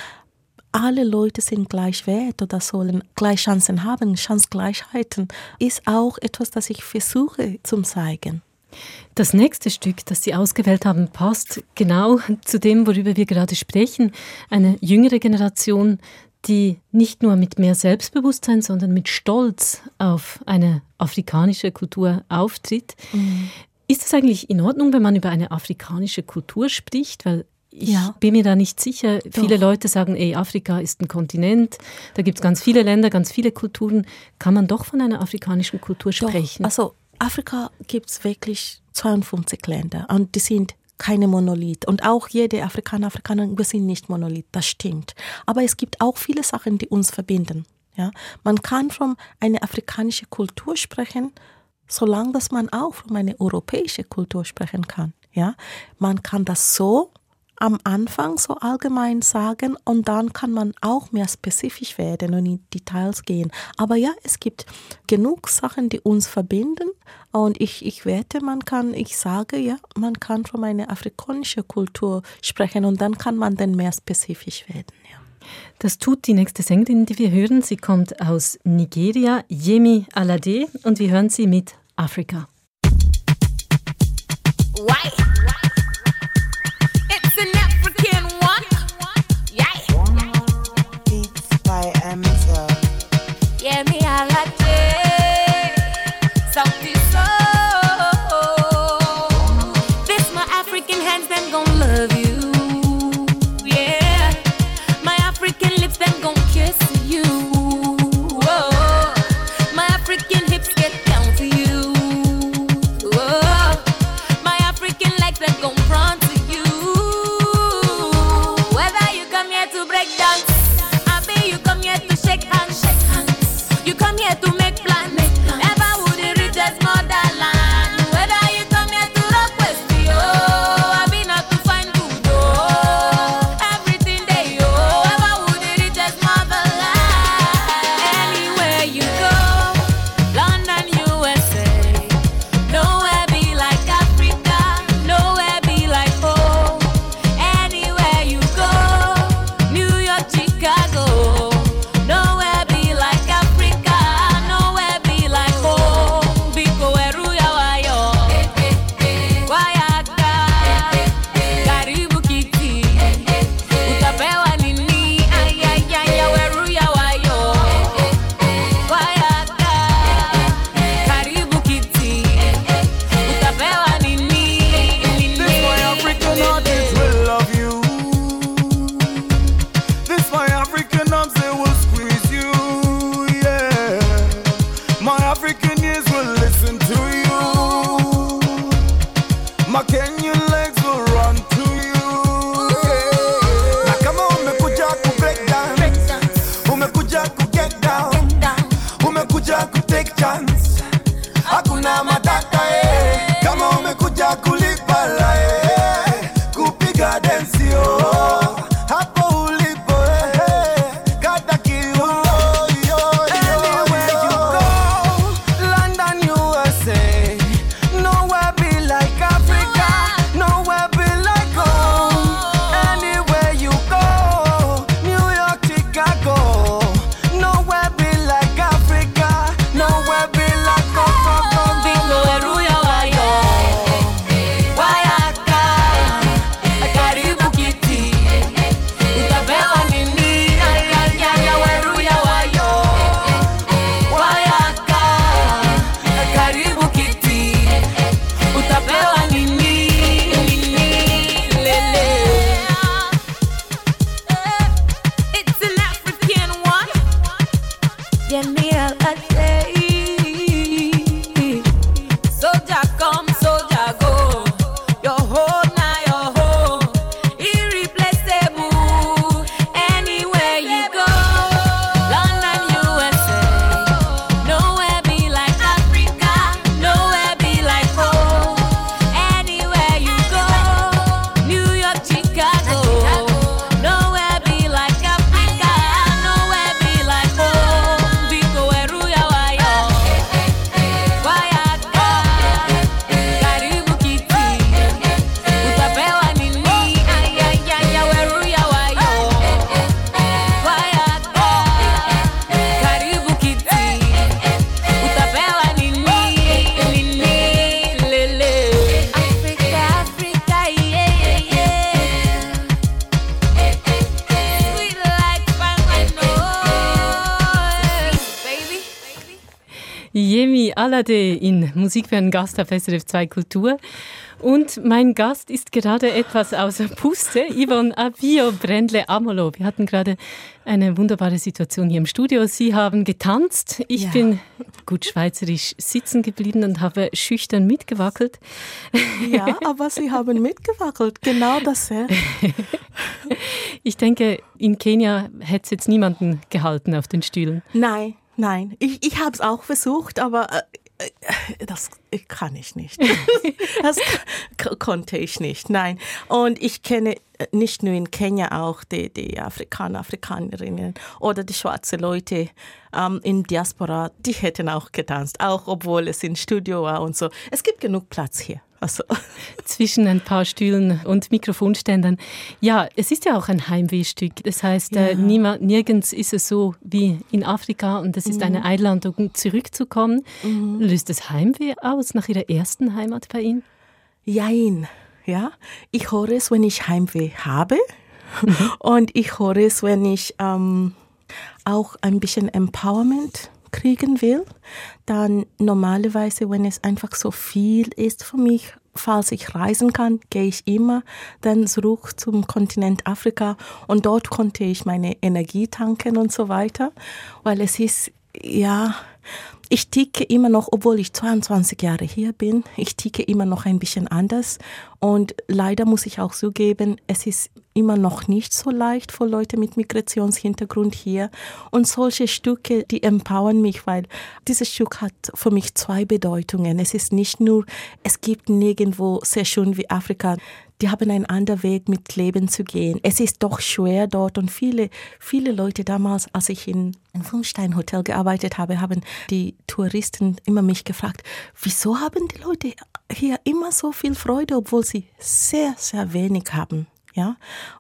alle Leute sind gleich wert oder sollen gleich Chancen haben, Chancengleichheiten, ist auch etwas, das ich versuche zu zeigen. Das nächste Stück, das Sie ausgewählt haben, passt genau zu dem, worüber wir gerade sprechen. Eine jüngere Generation, die nicht nur mit mehr Selbstbewusstsein, sondern mit Stolz auf eine afrikanische Kultur auftritt. Mhm. Ist es eigentlich in Ordnung, wenn man über eine afrikanische Kultur spricht? Weil ich ja. bin mir da nicht sicher. Doch. Viele Leute sagen, ey, Afrika ist ein Kontinent, da gibt es ganz viele Länder, ganz viele Kulturen. Kann man doch von einer afrikanischen Kultur sprechen? Doch. Also Afrika gibt es wirklich 52 Länder und die sind keine Monolith. Und auch jede Afrikaner, Afrikaner, wir sind nicht Monolith, das stimmt. Aber es gibt auch viele Sachen, die uns verbinden. Ja? Man kann von einer afrikanischen Kultur sprechen, solange dass man auch von einer europäischen Kultur sprechen kann. Ja? Man kann das so am Anfang so allgemein sagen und dann kann man auch mehr spezifisch werden und in Details gehen. Aber ja, es gibt genug Sachen, die uns verbinden und ich, ich wette, man kann, ich sage ja, man kann von einer afrikanischen Kultur sprechen und dann kann man dann mehr spezifisch werden. Ja. Das tut die nächste Sängerin, die wir hören. Sie kommt aus Nigeria, Yemi Alade, und wir hören sie mit Afrika. Why? Musik für einen Gast auf SRF 2 Kultur. Und mein Gast ist gerade etwas außer Puste, Yvonne Abio Brendle Amolo. Wir hatten gerade eine wunderbare Situation hier im Studio. Sie haben getanzt. Ich Ja. bin gut schweizerisch sitzen geblieben und habe schüchtern mitgewackelt. Ja, aber Sie haben mitgewackelt. Genau dasselbe. [laughs] Ich denke, in Kenia hätte es jetzt niemanden gehalten auf den Stühlen. Nein, nein. Ich, ich habe es auch versucht, aber äh, das kann ich nicht. [laughs] Das konnte ich nicht, nein. Und ich kenne äh, nicht nur in Kenia auch die, die Afrikaner, Afrikanerinnen oder die schwarzen Leute ähm, in Diaspora, die hätten auch getanzt, auch obwohl es im Studio war und so. Es gibt genug Platz hier. Also, [laughs] zwischen ein paar Stühlen und Mikrofonständern. Ja, es ist ja auch ein Heimwehstück. Das heißt, äh, Ja. niemand, nirgends ist es so wie in Afrika und es ist Mhm. eine Einladung, zurückzukommen. Löst es Heimweh aus nach Ihrer ersten Heimat bei Ihnen? Jein, ja. Ich höre es, wenn ich Heimweh habe [laughs] und ich höre es, wenn ich ähm, auch ein bisschen Empowerment kriegen will. Dann normalerweise, wenn es einfach so viel ist für mich, falls ich reisen kann, gehe ich immer dann zurück zum Kontinent Afrika und dort konnte ich meine Energie tanken und so weiter, weil es ist, ja, ich ticke immer noch, obwohl ich 22 Jahre hier bin, ich ticke immer noch ein bisschen anders. Und leider muss ich auch zugeben, es ist immer noch nicht so leicht für Leute mit Migrationshintergrund hier. Und solche Stücke, die empowern mich, weil dieses Stück hat für mich zwei Bedeutungen. Es ist nicht nur, es gibt nirgendwo sehr schön wie Afrika die haben einen anderen Weg mit Leben zu gehen. Es ist doch schwer dort und viele, viele Leute damals, als ich in einem Fünfstein-Hotel gearbeitet habe, haben die Touristen immer mich gefragt, wieso haben die Leute hier immer so viel Freude, obwohl sie sehr, sehr wenig haben, ja?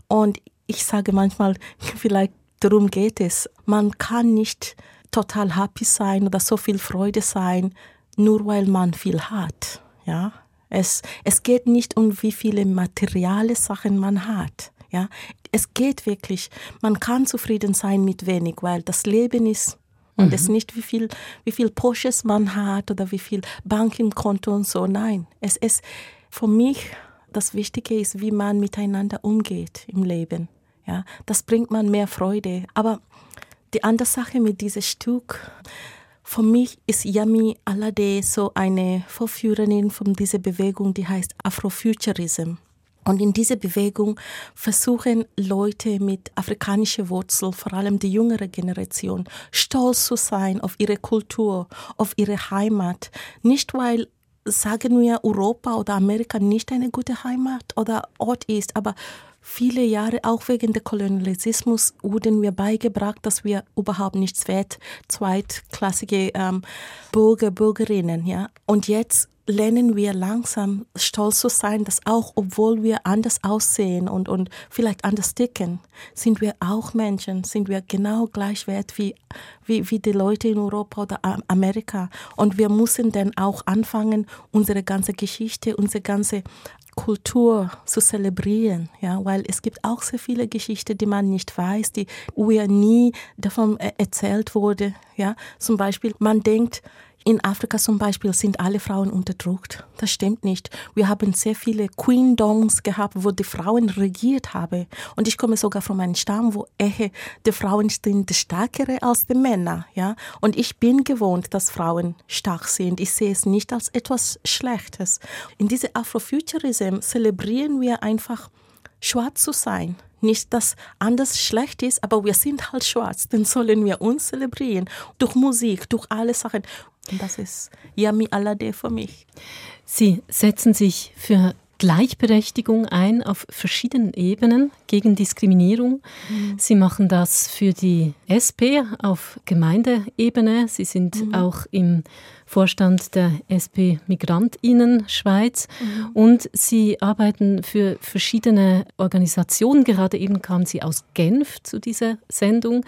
Und ich sage manchmal, [laughs] vielleicht darum geht es. Man kann nicht total happy sein oder so viel Freude sein, nur weil man viel hat, ja? Es, es geht nicht um, wie viele materielle Sachen man hat. Ja, es geht wirklich. Man kann zufrieden sein mit wenig, weil das Leben ist und es nicht wie viel, wie viel Porsches man hat oder wie viel Bank im Konto und so. Nein, es ist für mich das Wichtige ist, wie man miteinander umgeht im Leben. Ja, das bringt man mehr Freude. Aber die andere Sache mit diesem Stück, für mich ist Yami Alade so eine Vorführerin von dieser Bewegung, die heißt Afrofuturism. Und in dieser Bewegung versuchen Leute mit afrikanischer Wurzel, vor allem die jüngere Generation, stolz zu sein auf ihre Kultur, auf ihre Heimat. Nicht weil, sagen wir, Europa oder Amerika nicht eine gute Heimat oder Ort ist, aber viele Jahre, auch wegen des Kolonialismus, wurden wir beigebracht, dass wir überhaupt nichts wert, zweitklassige ähm, Bürger, Bürgerinnen. Ja? Und jetzt lernen wir langsam stolz zu sein, dass auch, obwohl wir anders aussehen und, und vielleicht anders ticken, sind wir auch Menschen, sind wir genau gleich wert wie, wie, wie die Leute in Europa oder Am- Amerika. Und wir müssen dann auch anfangen, unsere ganze Geschichte, unsere ganze Kultur zu zelebrieren, ja, weil es gibt auch sehr viele Geschichten, die man nicht weiß, die wir nie davon äh, erzählt wurde, ja. Zum Beispiel, man denkt, in Afrika zum Beispiel sind alle Frauen unterdrückt. Das stimmt nicht. Wir haben sehr viele Queen-Dongs gehabt, wo die Frauen regiert haben. Und ich komme sogar von einem Stamm, wo eher die Frauen sind stärkere als die Männer. Ja? Und ich bin gewohnt, dass Frauen stark sind. Ich sehe es nicht als etwas Schlechtes. In diesem Afrofuturism zelebrieren wir einfach, schwarz zu sein. Nicht, dass anders schlecht ist, aber wir sind halt schwarz. Dann sollen wir uns zelebrieren. Durch Musik, durch alle Sachen. Und das ist Yami Alade für mich. Sie setzen sich für Gleichberechtigung ein auf verschiedenen Ebenen gegen Diskriminierung. Sie machen das für die SP auf Gemeindeebene. Sie sind auch im Vorstand der SP Migrantinnen Schweiz und Sie arbeiten für verschiedene Organisationen. Gerade eben kamen Sie aus Genf zu dieser Sendung.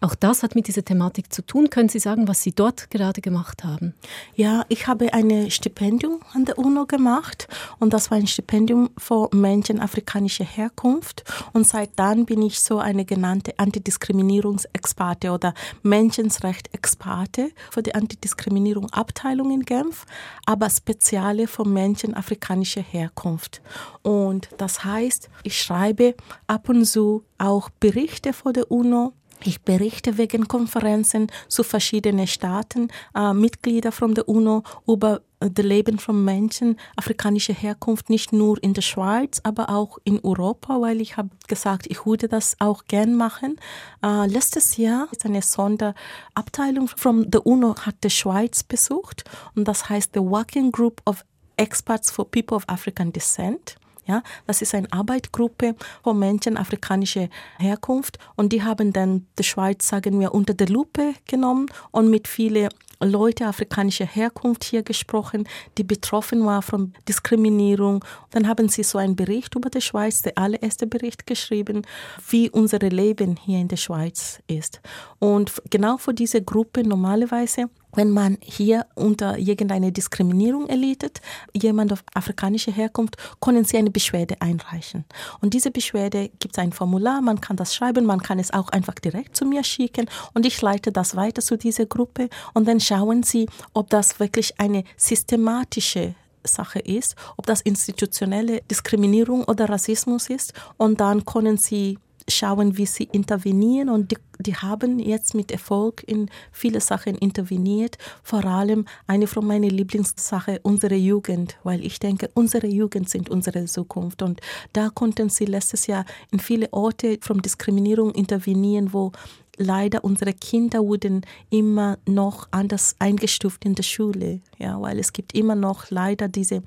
Auch das hat mit dieser Thematik zu tun. Können Sie sagen, was Sie dort gerade gemacht haben? Ja, ich habe ein Stipendium an der UNO gemacht und das war ein Stipendium für Menschen afrikanischer Herkunft und seit dann bin ich so eine genannte Antidiskriminierungsexperte oder Menschenrecht-Experte für die Antidiskriminierung Abteilung in Genf, aber spezielle für Menschen afrikanischer Herkunft. Und das heißt, ich schreibe ab und zu auch Berichte vor der UNO ich berichte wegen Konferenzen zu verschiedenen Staaten, äh, Mitglieder von der UNO über das Leben von Menschen afrikanischer Herkunft, nicht nur in der Schweiz, aber auch in Europa, weil ich habe gesagt, ich würde das auch gern machen. Äh, letztes Jahr ist eine Sonderabteilung von der UNO hat die Schweiz besucht und das heißt the Working Group of Experts for People of African Descent. Ja, das ist eine Arbeitsgruppe von Menschen afrikanischer Herkunft und die haben dann die Schweiz, sagen wir, unter der Lupe genommen und mit vielen Leute afrikanischer Herkunft hier gesprochen, die betroffen waren von Diskriminierung. Dann haben sie so einen Bericht über die Schweiz, der allererste Bericht geschrieben, wie unser Leben hier in der Schweiz ist. Und genau für diese Gruppe normalerweise wenn man hier unter irgendeine Diskriminierung erleidet, jemand auf afrikanischer Herkunft, können Sie eine Beschwerde einreichen. Und diese Beschwerde gibt es ein Formular, man kann das schreiben, man kann es auch einfach direkt zu mir schicken und ich leite das weiter zu dieser Gruppe und dann schauen Sie, ob das wirklich eine systematische Sache ist, ob das institutionelle Diskriminierung oder Rassismus ist. Und dann können Sie schauen, wie sie intervenieren. Und die, die haben jetzt mit Erfolg in viele Sachen interveniert. Vor allem eine von meinen Lieblingssachen, unsere Jugend, weil ich denke, unsere Jugend sind unsere Zukunft. Und da konnten sie letztes Jahr in viele Orte von Diskriminierung intervenieren, wo leider unsere Kinder wurden immer noch anders eingestuft in der Schule, ja, weil es gibt immer noch leider diese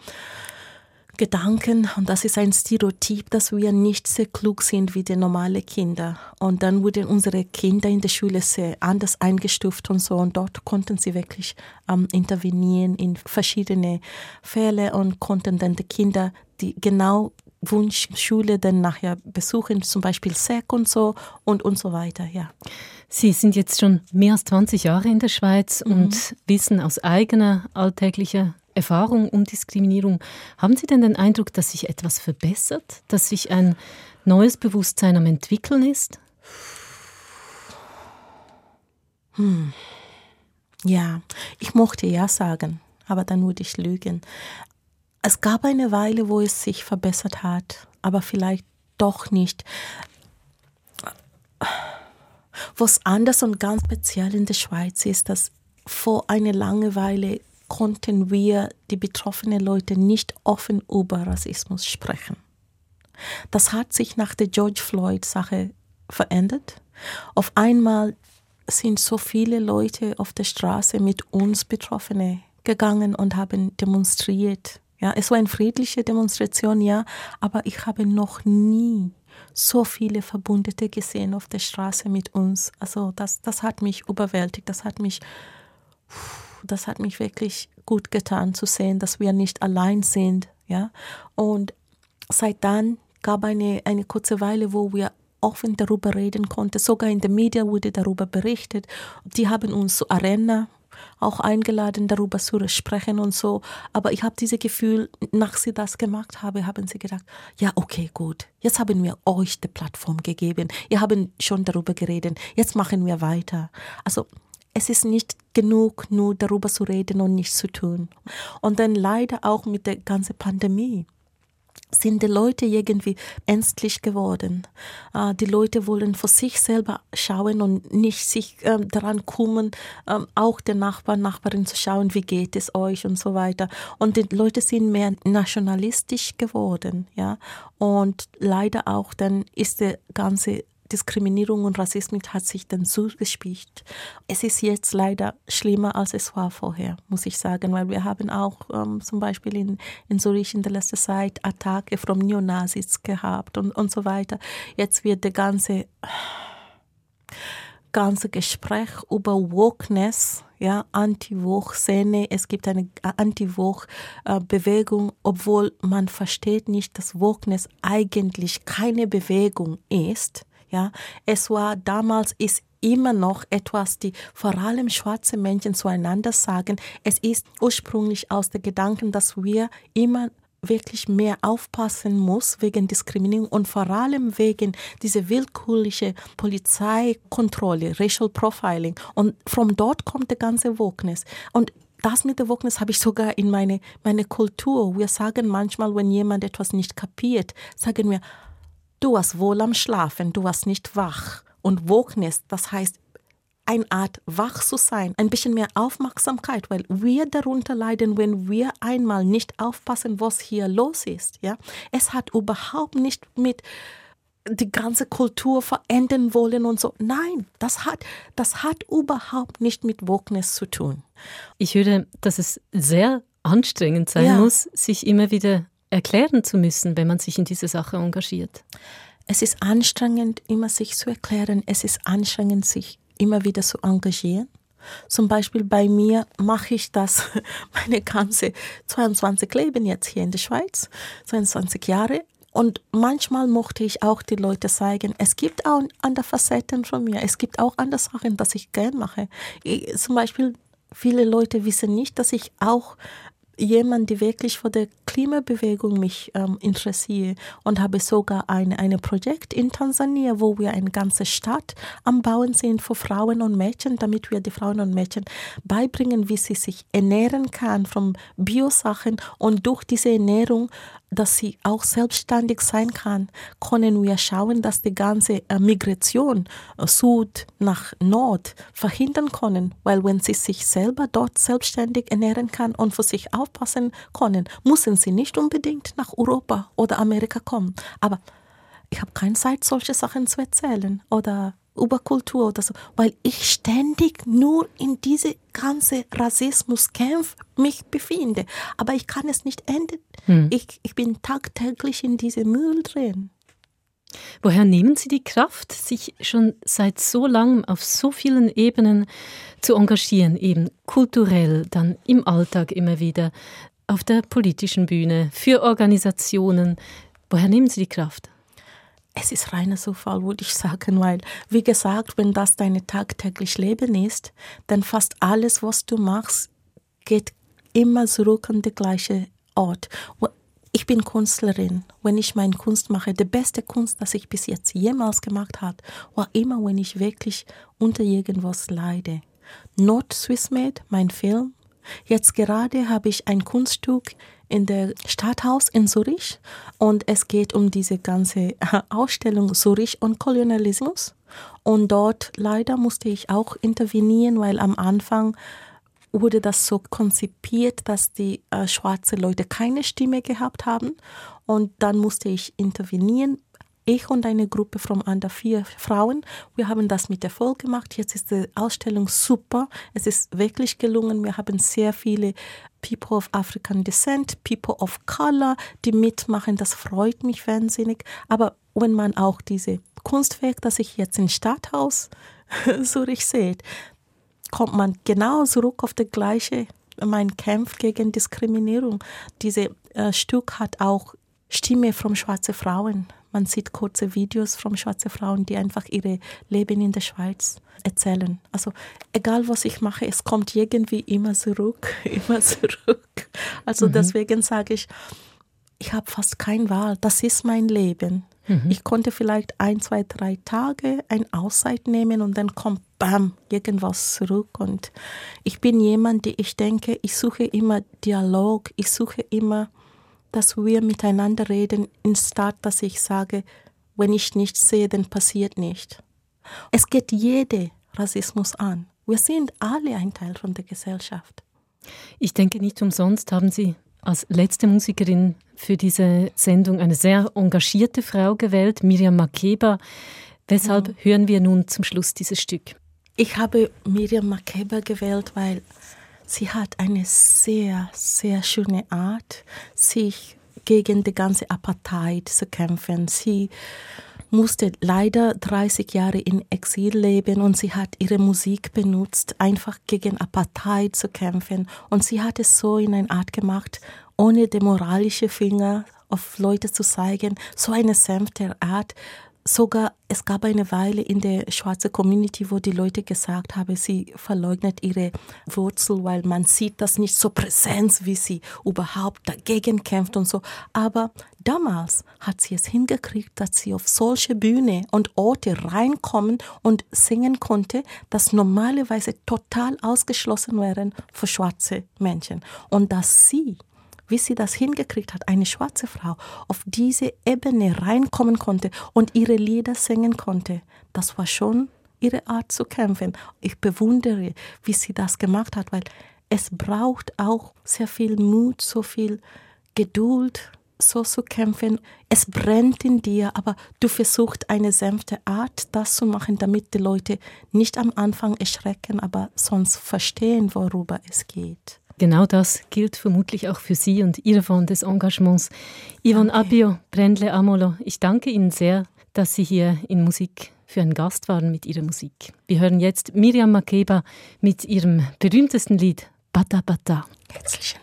Gedanken und das ist ein Stereotyp, dass wir nicht sehr klug sind wie die normalen Kinder. Und dann wurden unsere Kinder in der Schule sehr anders eingestuft und so und dort konnten sie wirklich ähm, intervenieren in verschiedene Fälle und konnten dann die Kinder, die genau Wunschschule dann nachher besuchen, zum Beispiel SEC und so und und so weiter, ja. Sie sind jetzt schon mehr als 20 Jahre in der Schweiz mhm. und wissen aus eigener alltäglicher Erfahrung um Diskriminierung. Haben Sie denn den Eindruck, dass sich etwas verbessert, dass sich ein neues Bewusstsein am entwickeln ist? Hm. Ja, ich mochte ja sagen, aber dann würde ich lügen. Es gab eine Weile, wo es sich verbessert hat, aber vielleicht doch nicht. Was anders und ganz speziell in der Schweiz ist, dass vor einer Langeweile konnten wir, die betroffenen Leute, nicht offen über Rassismus sprechen. Das hat sich nach der George Floyd-Sache verändert. Auf einmal sind so viele Leute auf der Straße mit uns Betroffene gegangen und haben demonstriert. Ja, es war eine friedliche Demonstration, ja, aber ich habe noch nie so viele Verbündete gesehen auf der Straße mit uns. Also das, das hat mich überwältigt, das hat mich das hat mich wirklich gut getan zu sehen, dass wir nicht allein sind. Ja? Und seit dann gab eine, eine kurze Weile, wo wir offen darüber reden konnten. Sogar in den Medien wurde darüber berichtet. Die haben uns zur Arena auch eingeladen, darüber zu sprechen und so. Aber ich habe dieses Gefühl, nach sie das gemacht haben, haben sie gedacht, ja, okay, gut, jetzt haben wir euch die Plattform gegeben. Ihr habt schon darüber geredet, jetzt machen wir weiter. Also es ist nicht genug, nur darüber zu reden und nichts zu tun. Und dann leider auch mit der ganzen Pandemie sind die Leute irgendwie ängstlich geworden. Äh, die Leute wollen für sich selber schauen und nicht sich ähm, daran kümmern, ähm, auch der Nachbar, Nachbarin zu schauen, wie geht es euch und so weiter. Und die Leute sind mehr nationalistisch geworden, ja. Und leider auch dann ist der ganze Diskriminierung und Rassismus hat sich dann zugespielt. Es ist jetzt leider schlimmer, als es war vorher, muss ich sagen, weil wir haben auch ähm, zum Beispiel in, in Zürich in der letzten Zeit Attacke von Neonazis gehabt und, und so weiter. Jetzt wird der ganze ganze Gespräch über Wokeness, ja, Anti-Woke-Szene. Es gibt eine Anti-Woke-Bewegung, obwohl man versteht nicht, dass Wokeness eigentlich keine Bewegung ist. Ja, es war damals, ist immer noch etwas, die vor allem schwarze Menschen zueinander sagen. Es ist ursprünglich aus der Gedanken, dass wir immer wirklich mehr aufpassen muss wegen Diskriminierung und vor allem wegen dieser willkürlichen Polizeikontrolle, Racial Profiling. Und von dort kommt der ganze Wokeness. Und das mit der Wokeness habe ich sogar in meine, meine Kultur. Wir sagen manchmal, wenn jemand etwas nicht kapiert, sagen wir, du warst wohl am Schlafen, du warst nicht wach. Und Wokeness, das heißt, eine Art wach zu sein, ein bisschen mehr Aufmerksamkeit, weil wir darunter leiden, wenn wir einmal nicht aufpassen, was hier los ist. Ja, es hat überhaupt nicht mit die ganze Kultur verändern wollen und so. Nein, das hat, das hat überhaupt nicht mit Wokeness zu tun. Ich höre, dass es sehr anstrengend sein ja. muss, sich immer wieder erklären zu müssen, wenn man sich in diese Sache engagiert. Es ist anstrengend, immer sich zu erklären. Es ist anstrengend, sich immer wieder zu engagieren. Zum Beispiel bei mir mache ich das [laughs] meine ganze 22 Leben jetzt hier in der Schweiz, 22 Jahre. Und manchmal mochte ich auch die Leute zeigen, es gibt auch andere Facetten von mir, es gibt auch andere Sachen, die ich gern mache. Ich, zum Beispiel, viele Leute wissen nicht, dass ich auch jemand, die wirklich für die Klimabewegung mich ähm, interessiere und habe sogar ein eine Projekt in Tansania, wo wir eine ganze Stadt am Bauen sind für Frauen und Mädchen, damit wir die Frauen und Mädchen beibringen, wie sie sich ernähren kann von Biosachen und durch diese Ernährung dass sie auch selbstständig sein kann, können wir schauen, dass die ganze äh, Migration äh, Süd nach Nord verhindern können, weil wenn sie sich selber dort selbstständig ernähren kann und für sich aufpassen können, müssen sie nicht unbedingt nach Europa oder Amerika kommen. Aber ich habe keine Zeit, solche Sachen zu erzählen oder über Kultur oder so, weil ich ständig nur in diese ganze Rassismuskampf mich befinde. Aber ich kann es nicht enden. Hm. Ich, ich bin tagtäglich in diesem Müll drin. Woher nehmen Sie die Kraft, sich schon seit so langem auf so vielen Ebenen zu engagieren, eben kulturell, dann im Alltag immer wieder, auf der politischen Bühne, für Organisationen? Woher nehmen Sie die Kraft? Es ist reiner Zufall, würde ich sagen, weil, wie gesagt, wenn das dein tagtäglich Leben ist, dann fast alles, was du machst, geht immer zurück an den gleichen Ort. Ich bin Künstlerin. Wenn ich meine Kunst mache, die beste Kunst, das ich bis jetzt jemals gemacht habe, war immer, wenn ich wirklich unter irgendwas leide. Not Swiss Made, mein Film. Jetzt gerade habe ich ein Kunststück in der Stadthaus in Zürich und es geht um diese ganze Ausstellung Zürich und Kolonialismus. Und dort leider musste ich auch intervenieren, weil am Anfang wurde das so konzipiert, dass die äh, schwarze Leute keine Stimme gehabt haben. Und dann musste ich intervenieren ich und eine Gruppe von under vier Frauen, wir haben das mit Erfolg gemacht. Jetzt ist die Ausstellung super. Es ist wirklich gelungen. Wir haben sehr viele People of African Descent, People of Color, die mitmachen. Das freut mich wahnsinnig. Aber wenn man auch diese Kunstwerk, das ich jetzt im Stadthaus [laughs] Zürich sehe, kommt man genau zurück auf das gleiche, mein Kampf gegen Diskriminierung. Dieses äh, Stück hat auch Stimme von schwarzen Frauen. Man sieht kurze Videos von schwarzen Frauen, die einfach ihre Leben in der Schweiz erzählen. Also egal was ich mache, es kommt irgendwie immer zurück, [laughs] immer zurück. Also mhm. deswegen sage ich, ich habe fast keine Wahl. Das ist mein Leben. Mhm. Ich konnte vielleicht ein, zwei, drei Tage ein Auszeit nehmen und dann kommt bam, irgendwas zurück. Und ich bin jemand, die ich denke, ich suche immer Dialog, ich suche immer dass wir miteinander reden, anstatt dass ich sage, wenn ich nichts sehe, dann passiert nicht. Es geht jede Rassismus an. Wir sind alle ein Teil von der Gesellschaft. Ich denke, nicht umsonst haben Sie als letzte Musikerin für diese Sendung eine sehr engagierte Frau gewählt, Miriam Makeba. Weshalb ja. hören wir nun zum Schluss dieses Stück? Ich habe Miriam Makeba gewählt, weil Sie hat eine sehr, sehr schöne Art, sich gegen die ganze Apartheid zu kämpfen. Sie musste leider 30 Jahre in Exil leben und sie hat ihre Musik benutzt, einfach gegen Apartheid zu kämpfen. Und sie hat es so in einer Art gemacht, ohne den moralischen Finger auf Leute zu zeigen, so eine sanfte Art, sogar es gab eine Weile in der schwarzen Community, wo die Leute gesagt haben, sie verleugnet ihre Wurzel, weil man sieht das nicht so präsent, wie sie überhaupt dagegen kämpft und so. Aber damals hat sie es hingekriegt, dass sie auf solche Bühne und Orte reinkommen und singen konnte, das normalerweise total ausgeschlossen wären für schwarze Menschen. Und dass sie wie sie das hingekriegt hat, eine schwarze Frau auf diese Ebene reinkommen konnte und ihre Lieder singen konnte, das war schon ihre Art zu kämpfen. Ich bewundere, wie sie das gemacht hat, weil es braucht auch sehr viel Mut, so viel Geduld, so zu kämpfen. Es brennt in dir, aber du versuchst eine sanfte Art, das zu machen, damit die Leute nicht am Anfang erschrecken, aber sonst verstehen, worüber es geht. Genau das gilt vermutlich auch für Sie und Ihre Form des Engagements. Yvonne. Abio, Brendle Amolo, ich danke Ihnen sehr, dass Sie hier in Musik für einen Gast waren mit Ihrer Musik. Wir hören jetzt Miriam Makeba mit ihrem berühmtesten Lied Bata Bata. Herzlichen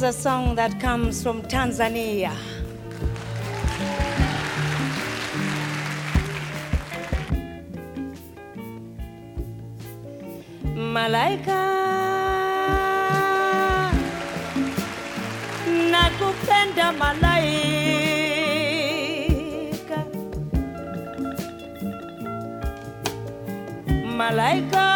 Here's a song that comes from Tanzania. Malaika nakupenda malaika malaika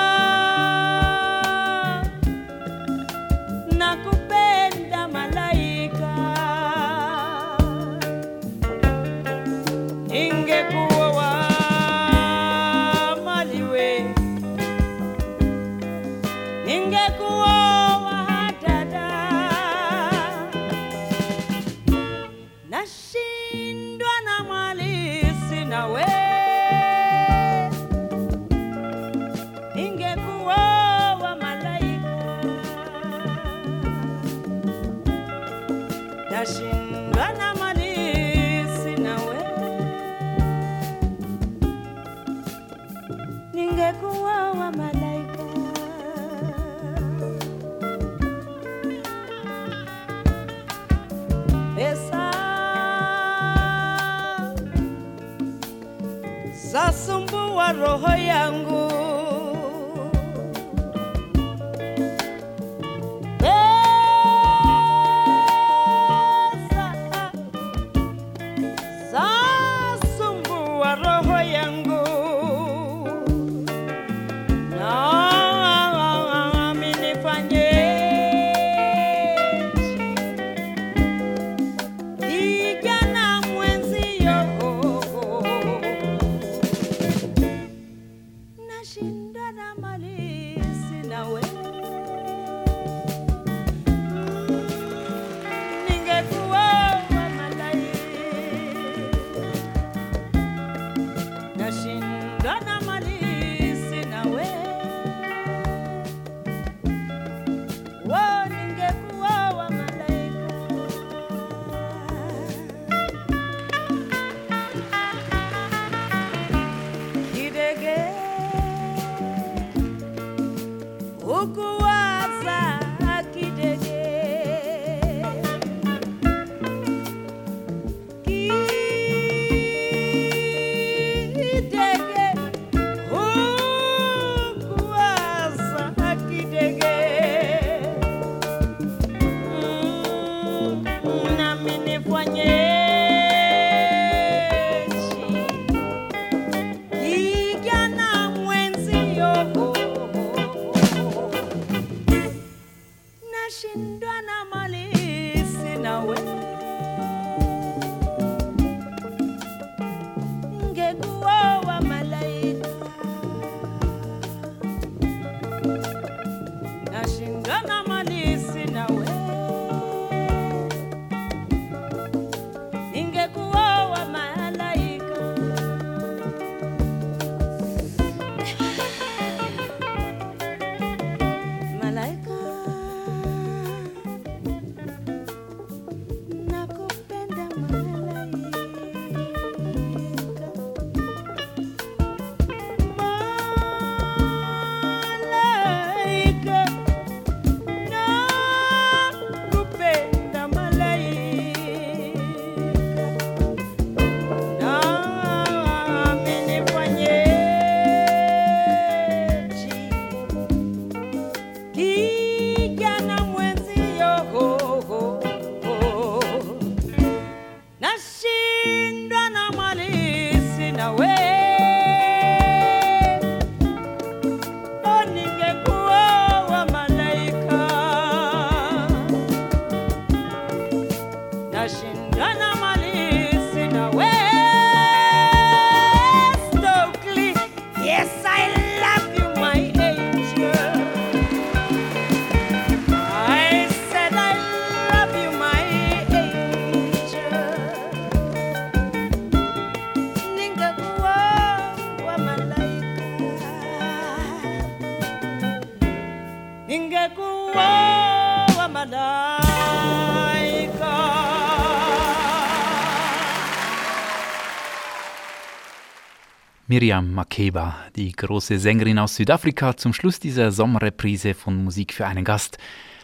Miriam Makeba, die große Sängerin aus Südafrika, zum Schluss dieser Sommerreprise von Musik für einen Gast.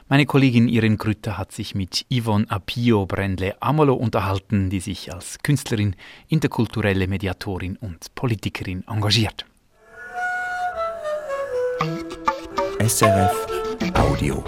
Meine Kollegin Irin Grütter hat sich mit Yvonne Apio Brendle Amolo unterhalten, die sich als Künstlerin, interkulturelle Mediatorin und Politikerin engagiert. SRF Audio